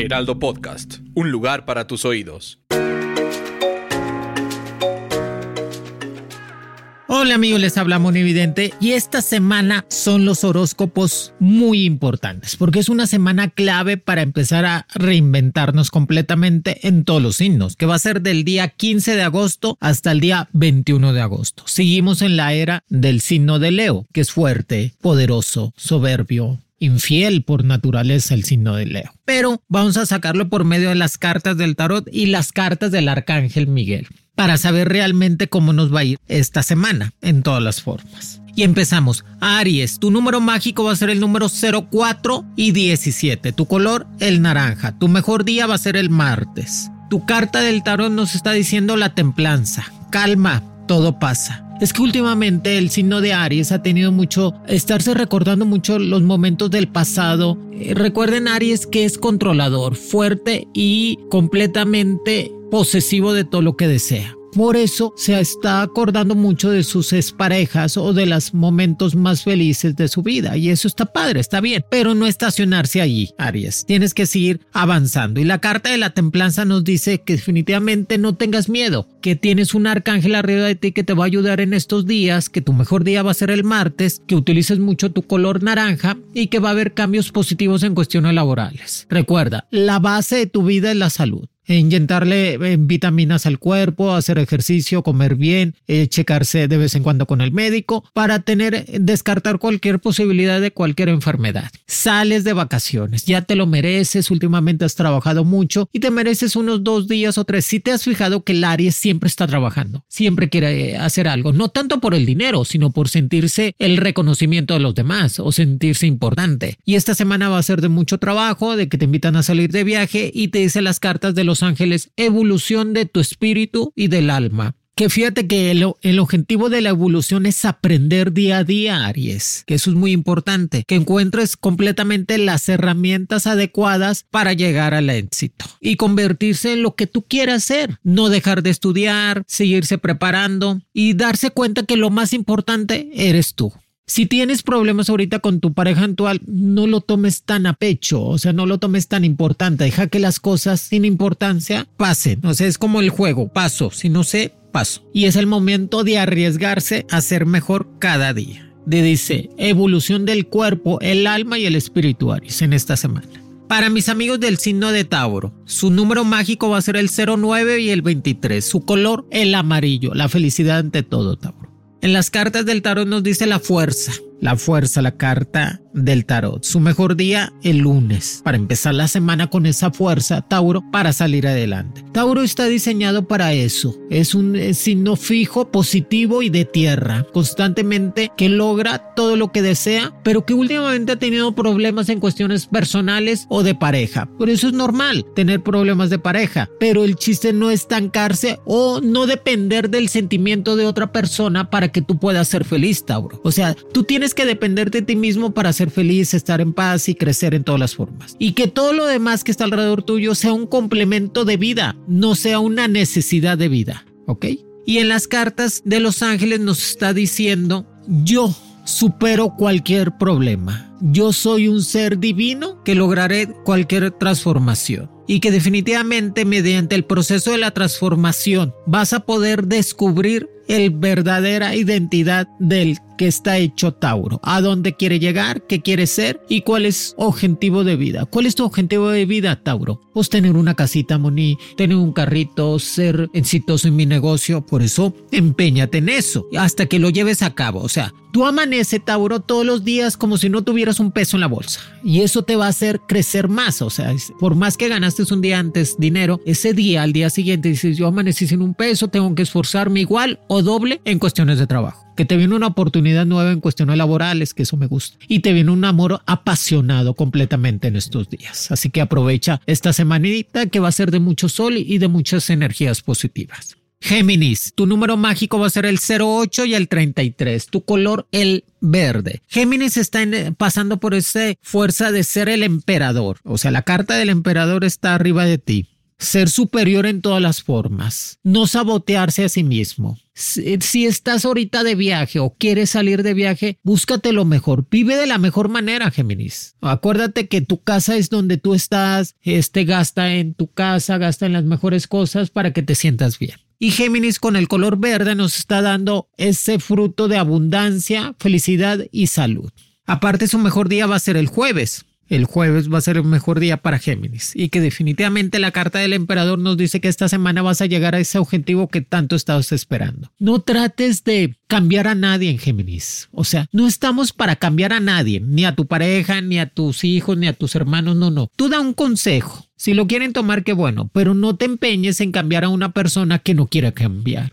Heraldo Podcast, un lugar para tus oídos. Hola amigos, les habla Monividente y esta semana son los horóscopos muy importantes porque es una semana clave para empezar a reinventarnos completamente en todos los signos, que va a ser del día 15 de agosto hasta el día 21 de agosto. Seguimos en la era del signo de Leo, que es fuerte, poderoso, soberbio, infiel por naturaleza el signo de Leo. Pero vamos a sacarlo por medio de las cartas del tarot y las cartas del arcángel Miguel para saber realmente cómo nos va a ir esta semana en todas las formas. Y empezamos. Aries, tu número mágico va a ser el número 04 y 17. Tu color, el naranja. Tu mejor día va a ser el martes. Tu carta del tarot nos está diciendo la templanza. Calma, todo pasa. Es que últimamente el signo de Aries ha tenido mucho, estarse recordando mucho los momentos del pasado. Eh, recuerden Aries que es controlador, fuerte y completamente posesivo de todo lo que desea. Por eso se está acordando mucho de sus exparejas o de los momentos más felices de su vida. Y eso está padre, está bien. Pero no estacionarse allí, Aries. Tienes que seguir avanzando. Y la carta de la templanza nos dice que definitivamente no tengas miedo, que tienes un arcángel arriba de ti que te va a ayudar en estos días, que tu mejor día va a ser el martes, que utilices mucho tu color naranja y que va a haber cambios positivos en cuestiones laborales. Recuerda, la base de tu vida es la salud inyectarle eh, vitaminas al cuerpo, hacer ejercicio, comer bien, eh, checarse de vez en cuando con el médico para tener, descartar cualquier posibilidad de cualquier enfermedad. Sales de vacaciones, ya te lo mereces, últimamente has trabajado mucho y te mereces unos dos días o tres. Si te has fijado que el Aries siempre está trabajando, siempre quiere eh, hacer algo, no tanto por el dinero, sino por sentirse el reconocimiento de los demás o sentirse importante. Y esta semana va a ser de mucho trabajo, de que te invitan a salir de viaje y te dice las cartas de los ángeles, evolución de tu espíritu y del alma. Que fíjate que el, el, objetivo de la evolución es aprender día a día, Aries, que eso es muy importante, que encuentres completamente las herramientas adecuadas para llegar al éxito y convertirse en lo que tú quieras ser, no dejar de estudiar, seguirse preparando y darse cuenta que lo más importante eres tú. Si tienes problemas ahorita con tu pareja actual, no lo tomes tan a pecho, o sea, no lo tomes tan importante, deja que las cosas sin importancia pasen, o sea, es como el juego, paso, si no sé, paso. Y es el momento de arriesgarse a ser mejor cada día. De dice, evolución del cuerpo, el alma y el espíritu, en esta semana. Para mis amigos del signo de Tauro, su número mágico va a ser el 09 y el 23. Su color, el amarillo. La felicidad ante todo, Tauro. En las cartas del tarot nos dice la fuerza, la fuerza, la carta del tarot. Su mejor día el lunes, para empezar la semana con esa fuerza, Tauro, para salir adelante. Tauro está diseñado para eso. Es un signo fijo, positivo y de tierra, constantemente que logra todo lo que desea, pero que últimamente ha tenido problemas en cuestiones personales o de pareja. Por eso es normal tener problemas de pareja, pero el chiste no es estancarse o no depender del sentimiento de otra persona para que tú puedas ser feliz, Tauro. O sea, tú tienes que depender de ti mismo para ser feliz, estar en paz y crecer en todas las formas. Y que todo lo demás que está alrededor tuyo sea un complemento de vida, no sea una necesidad de vida. ¿Ok? Y en las cartas de los ángeles nos está diciendo, yo supero cualquier problema. Yo soy un ser divino que lograré cualquier transformación. Y que definitivamente mediante el proceso de la transformación vas a poder descubrir el verdadera identidad del que está hecho Tauro, a dónde quiere llegar, qué quiere ser y cuál es objetivo de vida. ¿Cuál es tu objetivo de vida, Tauro? Pues tener una casita, Moni, tener un carrito, ser exitoso en mi negocio. Por eso, empeñate en eso hasta que lo lleves a cabo. O sea, tú amanece, Tauro, todos los días como si no tuvieras un peso en la bolsa. Y eso te va a hacer crecer más. O sea, por más que ganaste un día antes dinero, ese día, al día siguiente, dices, yo amanecí sin un peso, tengo que esforzarme igual o doble en cuestiones de trabajo que te viene una oportunidad nueva en cuestiones laborales, que eso me gusta, y te viene un amor apasionado completamente en estos días. Así que aprovecha esta semanita que va a ser de mucho sol y de muchas energías positivas. Géminis, tu número mágico va a ser el 08 y el 33, tu color el verde. Géminis está pasando por esa fuerza de ser el emperador, o sea, la carta del emperador está arriba de ti. Ser superior en todas las formas, no sabotearse a sí mismo. Si, estás ahorita de viaje o quieres salir de viaje, búscate lo mejor. Vive de la mejor manera, Géminis. Acuérdate que tu casa es donde tú estás. Este gasta en tu casa, gasta en las mejores cosas para que te sientas bien. Y Géminis con el color verde nos está dando ese fruto de abundancia, felicidad y salud. Aparte su mejor día va a ser el jueves. El jueves va a ser el mejor día para Géminis y que definitivamente la carta del emperador nos dice que esta semana vas a llegar a ese objetivo que tanto estabas esperando. No trates de cambiar a nadie en Géminis. O sea, no estamos para cambiar a nadie, ni a tu pareja, ni a tus hijos, ni a tus hermanos, no, no. Tú da un consejo si lo quieren tomar, qué bueno, pero no te empeñes en cambiar a una persona que no quiera cambiar.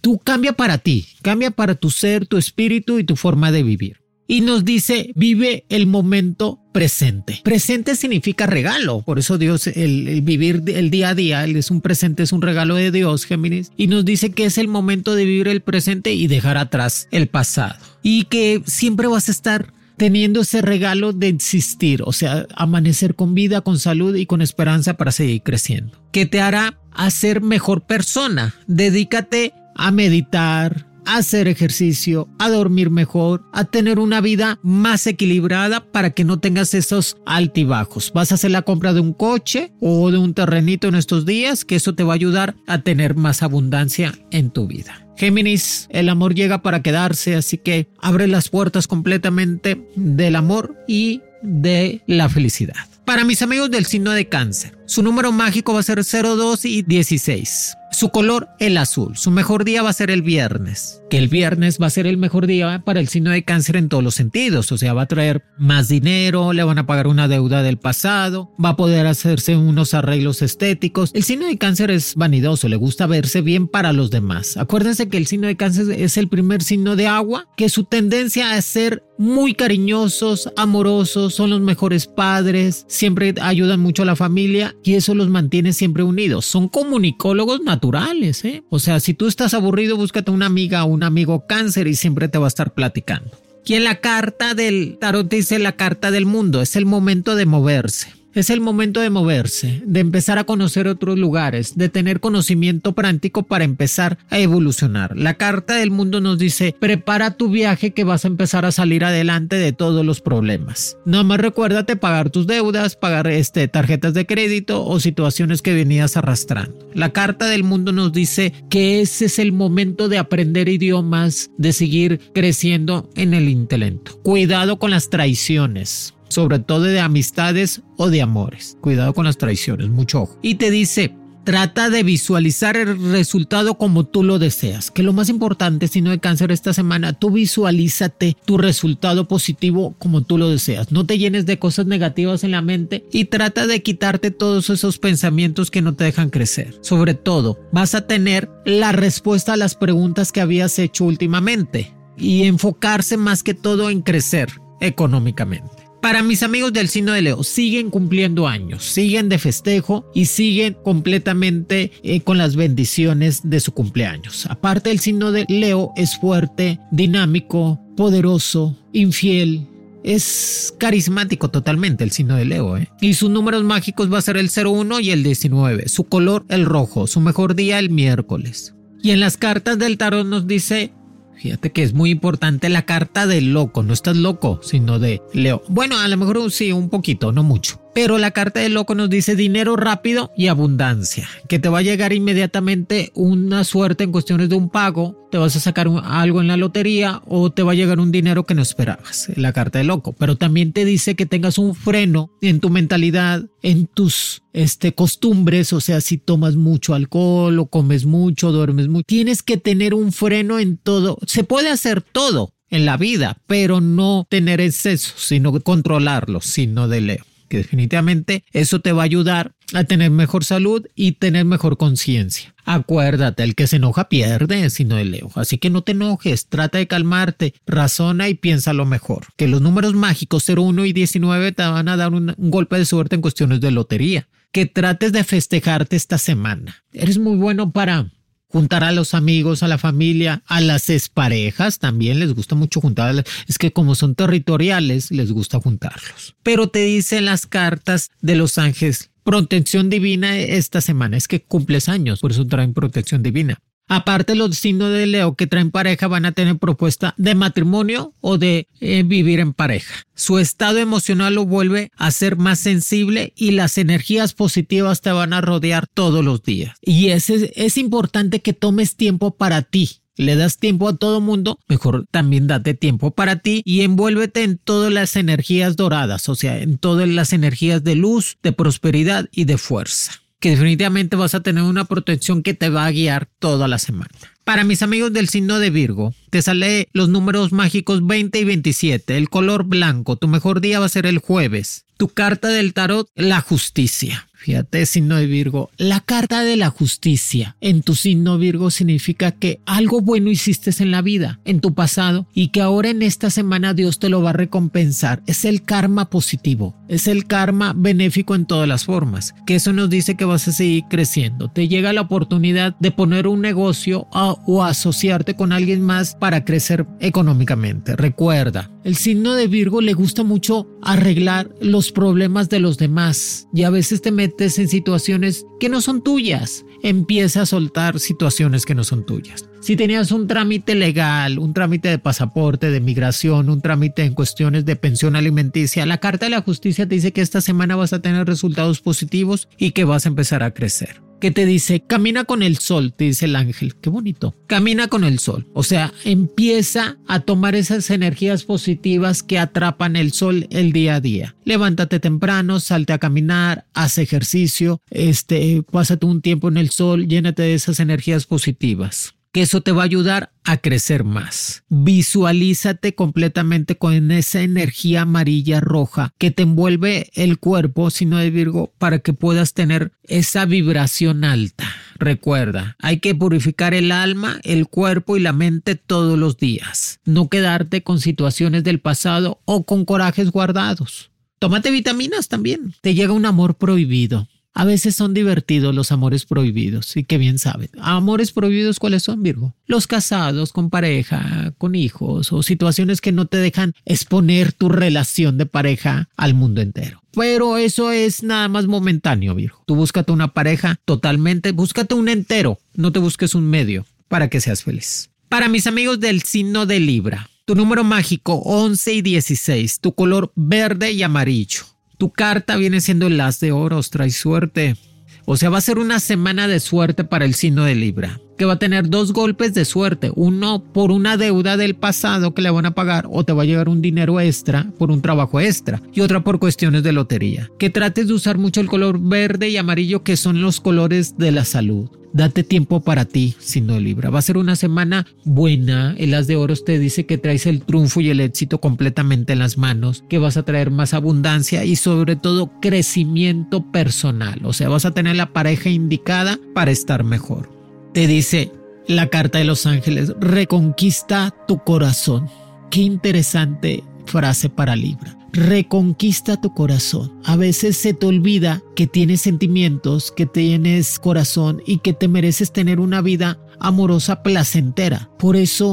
Tú cambia para ti, cambia para tu ser, tu espíritu y tu forma de vivir. Y nos dice, vive el momento presente. Presente significa regalo. Por eso Dios, el, vivir el día a día, es un presente, es un regalo de Dios, Géminis. Y nos dice que es el momento de vivir el presente y dejar atrás el pasado. Y que siempre vas a estar teniendo ese regalo de existir, o sea, amanecer con vida, con salud y con esperanza para seguir creciendo. ¿Qué te hará a ser mejor persona? Dedícate a meditar, a hacer ejercicio, a dormir mejor, a tener una vida más equilibrada para que no tengas esos altibajos. Vas a hacer la compra de un coche o de un terrenito en estos días, que eso te va a ayudar a tener más abundancia en tu vida. Géminis, el amor llega para quedarse, así que abre las puertas completamente del amor y de la felicidad. Para mis amigos del signo de cáncer, su número mágico va a ser 02 y 16. Su color, el azul. Su mejor día va a ser el viernes. Que el viernes va a ser el mejor día para el signo de cáncer en todos los sentidos. O sea, va a traer más dinero, le van a pagar una deuda del pasado, va a poder hacerse unos arreglos estéticos. El signo de cáncer es vanidoso, le gusta verse bien para los demás. Acuérdense que el signo de cáncer es el primer signo de agua, que su tendencia a ser muy cariñosos, amorosos, son los mejores padres, siempre ayudan mucho a la familia y eso los mantiene siempre unidos. Son comunicólogos naturales, ¿eh? O sea, si tú estás aburrido, búscate una amiga o un amigo cáncer y siempre te va a estar platicando. Y en la carta del tarot dice la carta del mundo, es el momento de moverse. Es el momento de moverse, de empezar a conocer otros lugares, de tener conocimiento práctico para empezar a evolucionar. La carta del mundo nos dice, prepara tu viaje que vas a empezar a salir adelante de todos los problemas. No más recuérdate pagar tus deudas, pagar este, tarjetas de crédito o situaciones que venías arrastrando. La carta del mundo nos dice que ese es el momento de aprender idiomas, de seguir creciendo en el intelecto. Cuidado con las traiciones sobre todo de amistades o de amores. Cuidado con las traiciones, mucho ojo. Y te dice, trata de visualizar el resultado como tú lo deseas. Que lo más importante, si no de cáncer esta semana, tú visualízate tu resultado positivo como tú lo deseas. No te llenes de cosas negativas en la mente y trata de quitarte todos esos pensamientos que no te dejan crecer. Sobre todo, vas a tener la respuesta a las preguntas que habías hecho últimamente y enfocarse más que todo en crecer económicamente. Para mis amigos del signo de Leo, siguen cumpliendo años, siguen de festejo y siguen completamente eh, con las bendiciones de su cumpleaños. Aparte, el signo de Leo es fuerte, dinámico, poderoso, infiel, es carismático totalmente el signo de Leo, ¿eh? Y sus números mágicos va a ser el 01 y el 19. Su color, el rojo. Su mejor día, el miércoles. Y en las cartas del tarot nos dice Fíjate que es muy importante la carta del loco, no estás loco, sino de Leo. Bueno, a lo mejor sí, un poquito, no mucho. Pero la carta del loco nos dice dinero rápido y abundancia, que te va a llegar inmediatamente una suerte en cuestiones de un pago, te vas a sacar algo en la lotería o te va a llegar un dinero que no esperabas, la carta del loco. Pero también te dice que tengas un freno en tu mentalidad, en tus este, costumbres, o sea, si tomas mucho alcohol o comes mucho, duermes mucho, tienes que tener un freno en todo. Se puede hacer todo en la vida, pero no tener exceso, sino controlarlo, sino de leo que definitivamente eso te va a ayudar a tener mejor salud y tener mejor conciencia. Acuérdate, el que se enoja pierde, sino el Leo. Así que no te enojes, trata de calmarte, razona y piensa lo mejor. Que los números mágicos 01 y 19 te van a dar un golpe de suerte en cuestiones de lotería. Que trates de festejarte esta semana. Eres muy bueno para juntar a los amigos, a la familia, a las exparejas también les gusta mucho juntar. Es que como son territoriales, les gusta juntarlos. Pero te dicen las cartas de los ángeles, protección divina esta semana. Es que cumples años, por eso traen protección divina. Aparte, los signos de Leo que traen pareja van a tener propuesta de matrimonio o de eh, vivir en pareja. Su estado emocional lo vuelve a ser más sensible y las energías positivas te van a rodear todos los días. Y es, es importante que tomes tiempo para ti. Le das tiempo a todo mundo, mejor también date tiempo para ti y envuélvete en todas las energías doradas, o sea, en todas las energías de luz, de prosperidad y de fuerza que definitivamente vas a tener una protección que te va a guiar toda la semana. Para mis amigos del signo de Virgo, te sale los números mágicos 20 y 27, el color blanco, tu mejor día va a ser el jueves. Tu carta del tarot, la justicia. Fíjate, signo de Virgo, la carta de la justicia en tu signo Virgo significa que algo bueno hiciste en la vida, en tu pasado, y que ahora en esta semana Dios te lo va a recompensar. Es el karma positivo, es el karma benéfico en todas las formas, que eso nos dice que vas a seguir creciendo. Te llega la oportunidad de poner un negocio o asociarte con alguien más para crecer económicamente. Recuerda, el signo de Virgo le gusta mucho arreglar los problemas de los demás y a veces te metes en situaciones que no son tuyas. Empieza a soltar situaciones que no son tuyas. Si tenías un trámite legal, un trámite de pasaporte, de migración, un trámite en cuestiones de pensión alimenticia, la Carta de la Justicia te dice que esta semana vas a tener resultados positivos y que vas a empezar a crecer que te dice, camina con el sol, te dice el ángel, qué bonito, camina con el sol. O sea, empieza a tomar esas energías positivas que atrapan el sol el día a día. Levántate temprano, salte a caminar, haz ejercicio, este, pásate un tiempo en el sol, llénate de esas energías positivas eso te va a ayudar a crecer más. Visualízate completamente con esa energía amarilla roja que te envuelve el cuerpo, sino de Virgo, para que puedas tener esa vibración alta. Recuerda, hay que purificar el alma, el cuerpo y la mente todos los días. No quedarte con situaciones del pasado o con corajes guardados. Tómate vitaminas también. Te llega un amor prohibido a veces son divertidos los amores prohibidos, y que bien saben. Amores prohibidos, ¿cuáles son, Virgo? Los casados, con pareja, con hijos, o situaciones que no te dejan exponer tu relación de pareja al mundo entero. Pero eso es nada más momentáneo, Virgo. Tú búscate una pareja totalmente, búscate un entero, no te busques un medio para que seas feliz. Para mis amigos del signo de Libra, tu número mágico 11 y 16, tu color verde y amarillo. Tu carta viene siendo el as de oros, trae suerte. O sea, va a ser una semana de suerte para el signo de Libra, que va a tener dos golpes de suerte, uno por una deuda del pasado que le van a pagar o te va a llegar un dinero extra por un trabajo extra y otra por cuestiones de lotería. Que trates de usar mucho el color verde y amarillo que son los colores de la salud. Date tiempo para ti, signo Libra. Va a ser una semana buena. El As de Oros te dice que traes el triunfo y el éxito completamente en las manos, que vas a traer más abundancia y sobre todo crecimiento personal. O sea, vas a tener la pareja indicada para estar mejor. Te dice la carta de los ángeles, reconquista tu corazón. Qué interesante frase para Libra reconquista tu corazón. A veces se te olvida que tienes sentimientos, que tienes corazón y que te mereces tener una vida amorosa placentera. Por eso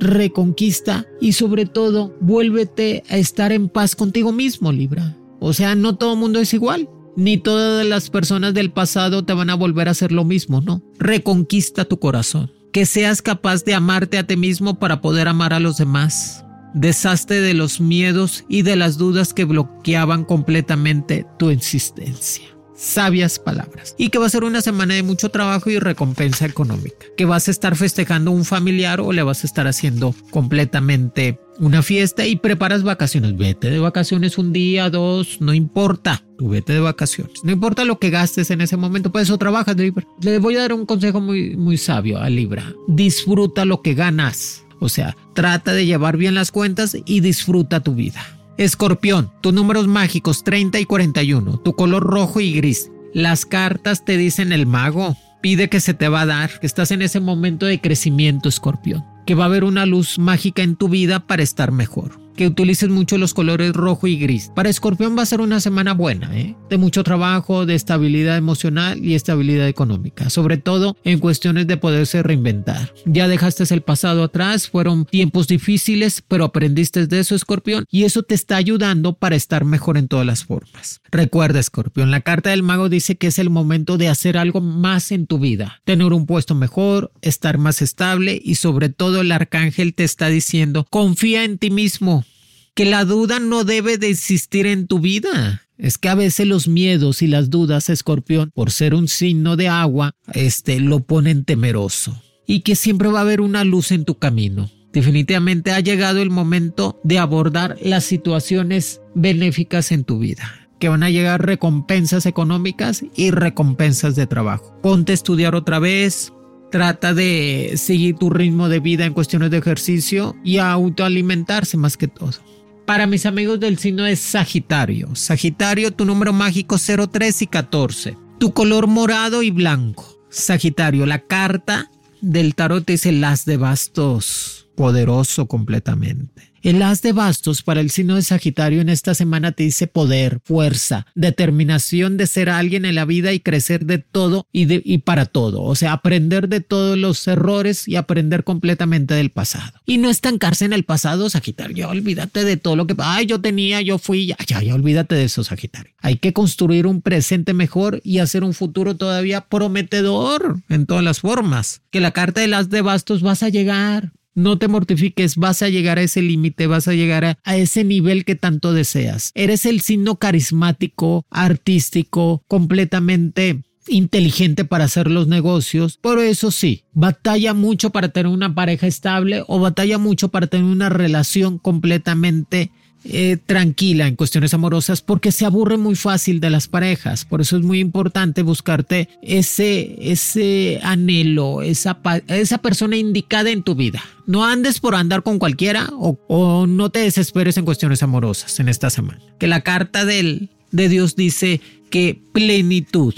Reconquista y sobre todo, vuélvete a estar en paz contigo mismo, Libra. O sea, no todo mundo es igual. Ni todas las personas del pasado te van a volver a hacer lo mismo, ¿no? Reconquista tu corazón. Que seas capaz de amarte a ti mismo para poder amar a los demás. Deshazte de los miedos y de las dudas que bloqueaban completamente tu existencia. Sabias palabras. Y que va a ser una semana de mucho trabajo y recompensa económica. Que vas a estar festejando un familiar o le vas a estar haciendo completamente una fiesta y preparas vacaciones. Vete de vacaciones un día, dos, no importa. Tú vete de vacaciones. No importa lo que gastes en ese momento, pues eso trabajas, Libra. Le voy a dar un consejo muy, muy sabio a Libra. Disfruta lo que ganas. O sea, trata de llevar bien las cuentas y disfruta tu vida. Escorpión, tus números mágicos 30 y 41, tu color rojo y gris. Las cartas te dicen el mago. Pide que se te va a dar, que estás en ese momento de crecimiento, escorpión. Que va a haber una luz mágica en tu vida para estar mejor que utilices mucho los colores rojo y gris. Para Escorpión va a ser una semana buena, ¿eh? de mucho trabajo, de estabilidad emocional y estabilidad económica, sobre todo en cuestiones de poderse reinventar. Ya dejaste el pasado atrás, fueron tiempos difíciles, pero aprendiste de eso, Escorpión, y eso te está ayudando para estar mejor en todas las formas. Recuerda, Escorpión, la carta del mago dice que es el momento de hacer algo más en tu vida, tener un puesto mejor, estar más estable y sobre todo el arcángel te está diciendo, confía en ti mismo, que la duda no debe de existir en tu vida. Es que a veces los miedos y las dudas, escorpión, por ser un signo de agua, este, lo ponen temeroso. Y que siempre va a haber una luz en tu camino. Definitivamente ha llegado el momento de abordar las situaciones benéficas en tu vida que van a llegar recompensas económicas y recompensas de trabajo. Ponte a estudiar otra vez, trata de seguir tu ritmo de vida en cuestiones de ejercicio y autoalimentarse más que todo. Para mis amigos del signo es Sagitario. Sagitario, tu número mágico 03 y 14. Tu color morado y blanco. Sagitario, la carta del tarot dice las de bastos. Poderoso completamente. El as de bastos para el signo de Sagitario en esta semana te dice poder, fuerza, determinación de ser alguien en la vida y crecer de todo y, de, y para todo. O sea, aprender de todos los errores y aprender completamente del pasado. Y no estancarse en el pasado, Sagitario. Olvídate de todo lo que, ay, yo tenía, yo fui, ya, ya, ya, olvídate de eso, Sagitario. Hay que construir un presente mejor y hacer un futuro todavía prometedor en todas las formas. Que la carta del as de bastos vas a llegar, no te mortifiques, vas a llegar a ese límite, vas a llegar a, ese nivel que tanto deseas. Eres el signo carismático, artístico, completamente inteligente para hacer los negocios, pero eso sí, batalla mucho para tener una pareja estable o batalla mucho para tener una relación completamente eh, tranquila en cuestiones amorosas porque se aburre muy fácil de las parejas. Por eso es muy importante buscarte ese, ese anhelo, esa, esa persona indicada en tu vida. No andes por andar con cualquiera o, o no te desesperes en cuestiones amorosas en esta semana. Que la carta del, de Dios dice que plenitud.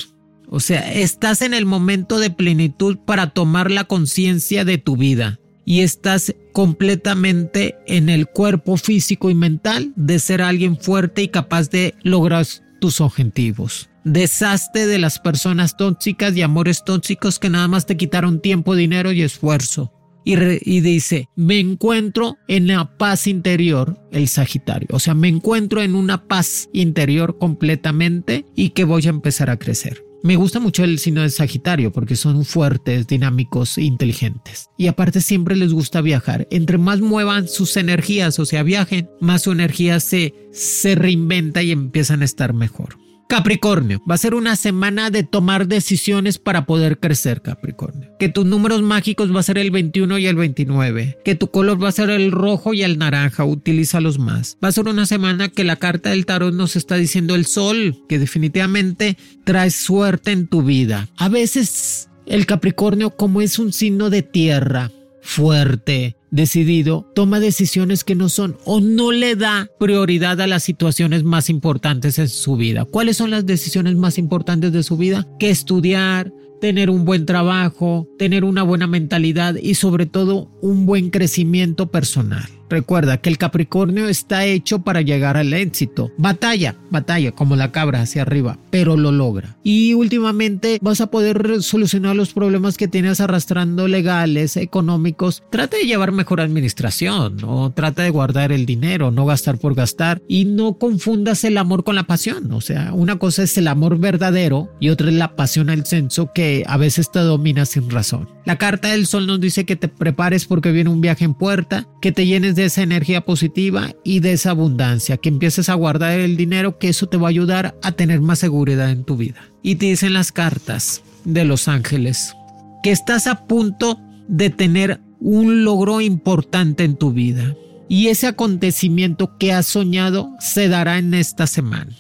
O sea, estás en el momento de plenitud para tomar la conciencia de tu vida y estás completamente en el cuerpo físico y mental de ser alguien fuerte y capaz de lograr tus objetivos. Deshazte de las personas tóxicas y amores tóxicos que nada más te quitaron tiempo, dinero y esfuerzo. Y, dice, me encuentro en la paz interior, el Sagitario. O sea, me encuentro en una paz interior completamente y que voy a empezar a crecer. Me gusta mucho el signo de Sagitario porque son fuertes, dinámicos, inteligentes. Y aparte siempre les gusta viajar. Entre más muevan sus energías, o sea, viajen, más su energía se, se reinventa y empiezan a estar mejor. Capricornio, va a ser una semana de tomar decisiones para poder crecer, Capricornio. Que tus números mágicos va a ser el 21 y el 29. Que tu color va a ser el rojo y el naranja, utilízalos más. Va a ser una semana que la carta del tarot nos está diciendo el sol, que definitivamente trae suerte en tu vida. A veces el Capricornio, como es un signo de tierra, fuerte, decidido, toma decisiones que no son o no le da prioridad a las situaciones más importantes en su vida. ¿Cuáles son las decisiones más importantes de su vida? Que estudiar, tener un buen trabajo, tener una buena mentalidad y sobre todo un buen crecimiento personal. Recuerda que el Capricornio está hecho para llegar al éxito. Batalla, batalla, como la cabra hacia arriba, pero lo logra. Y últimamente vas a poder solucionar los problemas que tienes arrastrando legales, económicos. Trata de llevar mejor administración, o trata de guardar el dinero, no gastar por gastar y no confundas el amor con la pasión. O sea, una cosa es el amor verdadero y otra es la pasión al censo que a veces te domina sin razón. La carta del sol nos dice que te prepares porque viene un viaje en puerta, que te llenes de esa energía positiva y de esa abundancia, que empieces a guardar el dinero, que eso te va a ayudar a tener más seguridad en tu vida. Y te dicen las cartas de los ángeles que estás a punto de tener un logro importante en tu vida. Y ese acontecimiento que has soñado se dará en esta semana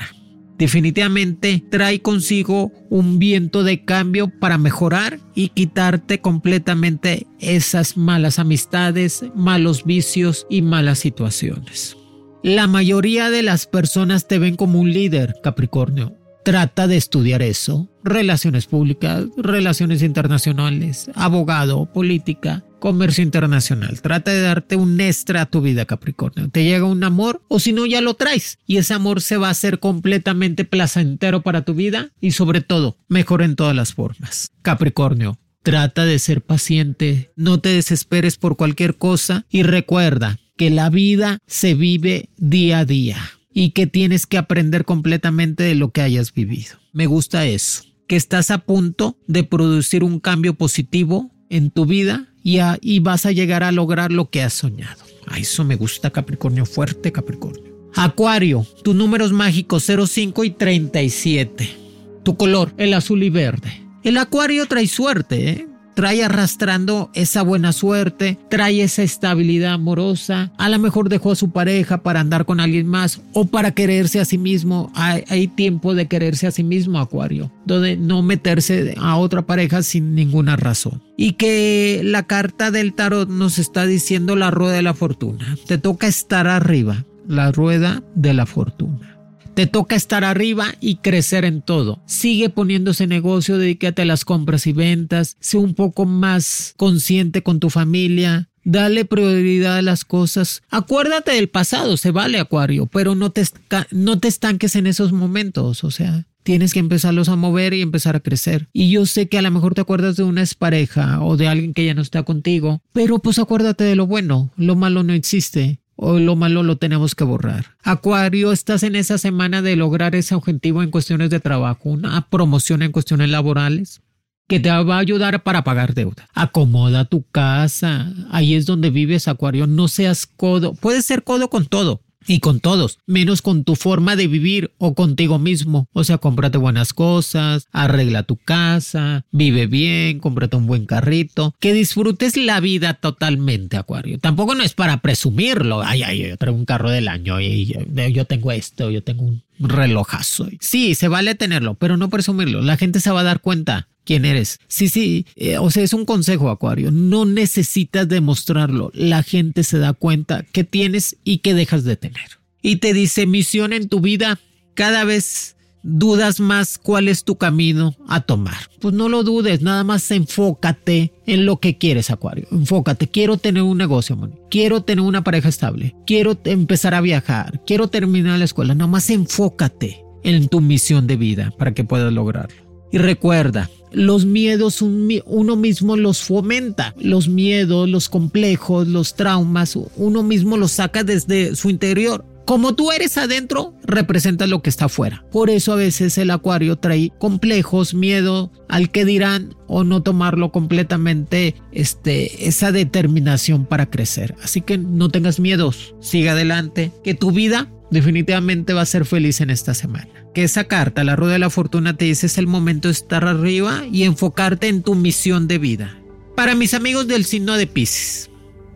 definitivamente trae consigo un viento de cambio para mejorar y quitarte completamente esas malas amistades, malos vicios y malas situaciones. La mayoría de las personas te ven como un líder, Capricornio. Trata de estudiar eso. Relaciones públicas, relaciones internacionales, abogado, política comercio internacional. Trata de darte un extra a tu vida, Capricornio. Te llega un amor o si no ya lo traes y ese amor se va a hacer completamente placentero para tu vida y sobre todo mejor en todas las formas. Capricornio, trata de ser paciente, no te desesperes por cualquier cosa y recuerda que la vida se vive día a día y que tienes que aprender completamente de lo que hayas vivido. Me gusta eso, que estás a punto de producir un cambio positivo en tu vida y, vas a llegar a lograr lo que has soñado. A eso me gusta Capricornio, fuerte Capricornio. Acuario, tus números mágicos 05 y 37. Tu color, el azul y verde. El acuario trae suerte, ¿eh? Trae arrastrando esa buena suerte, trae esa estabilidad amorosa, a lo mejor dejó a su pareja para andar con alguien más o para quererse a sí mismo. Hay, tiempo de quererse a sí mismo, Acuario, donde no meterse a otra pareja sin ninguna razón. Y que la carta del tarot nos está diciendo la rueda de la fortuna. Te toca estar arriba, la rueda de la fortuna. Te toca estar arriba y crecer en todo. Sigue poniéndose negocio, dedícate a las compras y ventas, sé un poco más consciente con tu familia, Dale prioridad a las cosas. Acuérdate del pasado, se vale Acuario, pero no te, no te estanques en esos momentos, o sea, tienes que empezarlos a mover y empezar a crecer. Y yo sé que a lo mejor te acuerdas de una expareja o de alguien que ya no está contigo, pero pues acuérdate de lo bueno, lo malo no existe o lo malo lo tenemos que borrar. Acuario, estás en esa semana de lograr ese objetivo en cuestiones de trabajo, una promoción en cuestiones laborales que te va a ayudar para pagar deuda. Acomoda tu casa, ahí es donde vives, Acuario, no seas codo, puedes ser codo con todo, y con todos, menos con tu forma de vivir o contigo mismo. O sea, cómprate buenas cosas, arregla tu casa, vive bien, cómprate un buen carrito, que disfrutes la vida totalmente, Acuario. Tampoco no es para presumirlo. Ay, ay, yo traigo un carro del año y yo, tengo esto, yo tengo un relojazo. Sí, se vale tenerlo, pero no presumirlo. La gente se va a dar cuenta quién eres. Sí, sí, eh, o sea, es un consejo, Acuario. No necesitas demostrarlo. La gente se da cuenta que tienes y que dejas de tener. Y te dice misión en tu vida. Cada vez dudas más cuál es tu camino a tomar. Pues no lo dudes, nada más enfócate en lo que quieres, Acuario. Enfócate, quiero tener un negocio, quiero tener una pareja estable, quiero empezar a viajar, quiero terminar la escuela. Nada más enfócate en tu misión de vida para que puedas lograrlo. Y recuerda, los miedos uno mismo los fomenta. Los miedos, los complejos, los traumas, uno mismo los saca desde su interior. Como tú eres adentro, representa lo que está afuera. Por eso a veces el acuario trae complejos, miedo al que dirán o no tomarlo completamente, este, esa determinación para crecer. Así que no tengas miedos, siga adelante, que tu vida definitivamente va a ser feliz en esta semana. Que esa carta, la rueda de la fortuna, te dice es el momento de estar arriba y enfocarte en tu misión de vida. Para mis amigos del signo de Pisces,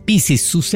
Pisces, sus,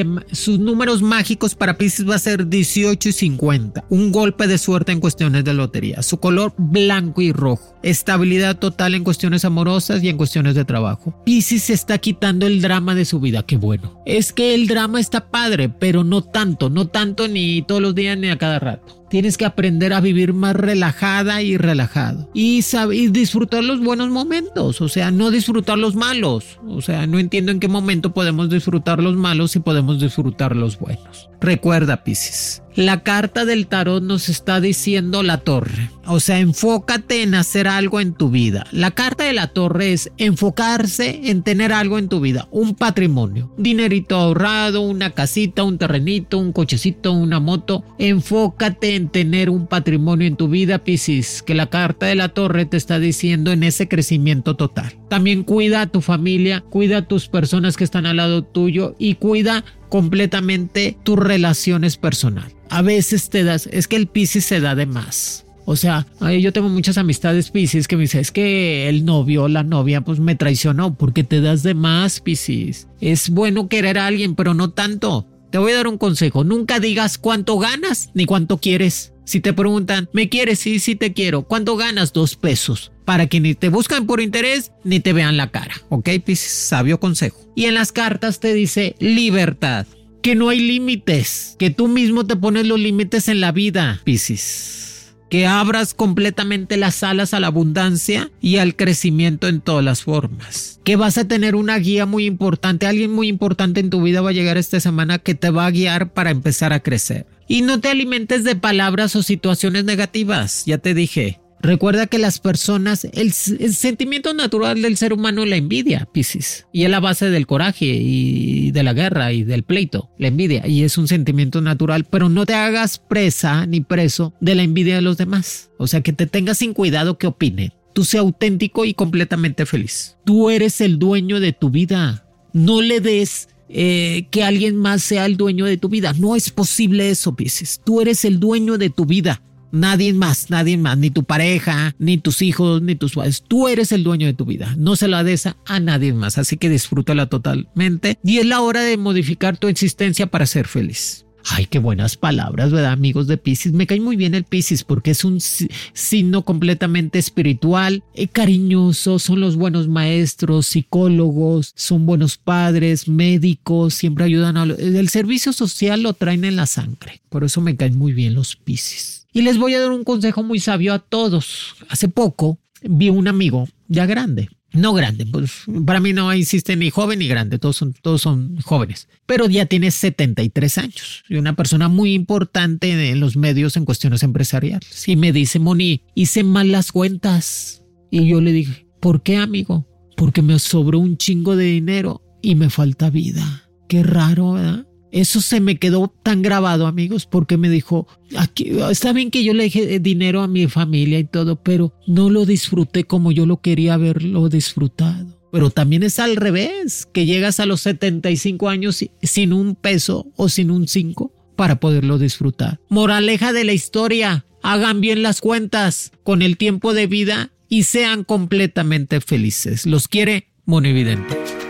números mágicos para Pisces va a ser 18 y 50. Un golpe de suerte en cuestiones de lotería. Su color blanco y rojo. Estabilidad total en cuestiones amorosas y en cuestiones de trabajo. Pisces se está quitando el drama de su vida. Qué bueno. Es que el drama está padre, pero no tanto. No tanto ni todos los días ni a cada rato. Tienes que aprender a vivir más relajada y relajado. Y, y, disfrutar los buenos momentos. O sea, no disfrutar los malos. O sea, no entiendo en qué momento podemos disfrutar los malos y podemos disfrutar los buenos. Recuerda, Pisces. La carta del tarot nos está diciendo la torre. O sea, enfócate en hacer algo en tu vida. La carta de la torre es enfocarse en tener algo en tu vida. Un patrimonio. Dinerito ahorrado, una casita, un terrenito, un cochecito, una moto. Enfócate en tener un patrimonio en tu vida, Piscis. Que la carta de la torre te está diciendo en ese crecimiento total. También cuida a tu familia, cuida a tus personas que están al lado tuyo y cuida completamente tus relaciones personales. A veces te das, es que el Piscis se da de más. O sea, yo tengo muchas amistades Piscis que me dicen, es que el novio o la novia pues me traicionó porque te das de más Piscis. Es bueno querer a alguien, pero no tanto. Te voy a dar un consejo, nunca digas cuánto ganas ni cuánto quieres. Si te preguntan, ¿me quieres? Sí, sí te quiero. ¿Cuánto ganas? Dos pesos. Para que ni te buscan por interés ni te vean la cara. ¿Ok? Piscis, sabio consejo. Y en las cartas te dice libertad. Que no hay límites. Que tú mismo te pones los límites en la vida, Piscis. Que abras completamente las alas a la abundancia y al crecimiento en todas las formas. Que vas a tener una guía muy importante. Alguien muy importante en tu vida va a llegar esta semana que te va a guiar para empezar a crecer. Y no te alimentes de palabras o situaciones negativas, ya te dije. Recuerda que las personas, el, sentimiento natural del ser humano es la envidia, Piscis. Y es la base del coraje y de la guerra y del pleito, la envidia. Y es un sentimiento natural, pero no te hagas presa ni preso de la envidia de los demás. O sea, que te tengas sin cuidado que opine. Tú sé auténtico y completamente feliz. Tú eres el dueño de tu vida. No le des eh, que alguien más sea el dueño de tu vida. No es posible eso, Pisces. Tú eres el dueño de tu vida. Nadie más, nadie más, ni tu pareja, ni tus hijos, ni tus padres. Tú eres el dueño de tu vida. No se la des a nadie más. Así que disfrútala totalmente. Y es la hora de modificar tu existencia para ser feliz. Ay, qué buenas palabras, ¿verdad, amigos de Pisces? Me cae muy bien el Pisces porque es un signo completamente espiritual, eh, cariñoso, son los buenos maestros, psicólogos, son buenos padres, médicos, siempre ayudan a... El servicio social lo traen en la sangre, por eso me caen muy bien los Pisces. Y les voy a dar un consejo muy sabio a todos. Hace poco vi un amigo ya grande, no grande, pues para mí no existe ni joven ni grande, todos son, todos son jóvenes, pero ya tiene 73 años y una persona muy importante en los medios en cuestiones empresariales. Y me dice, Moni, hice mal las cuentas. Y yo le dije, ¿por qué, amigo? Porque me sobró un chingo de dinero y me falta vida. Qué raro, ¿verdad? Eso se me quedó tan grabado, amigos, porque me dijo, aquí, está bien que yo le dije dinero a mi familia y todo, pero no lo disfruté como yo lo quería haberlo disfrutado. Pero también es al revés, que llegas a los 75 años sin un peso o sin un 5 para poderlo disfrutar. Moraleja de la historia, hagan bien las cuentas con el tiempo de vida y sean completamente felices. Los quiere Monividente.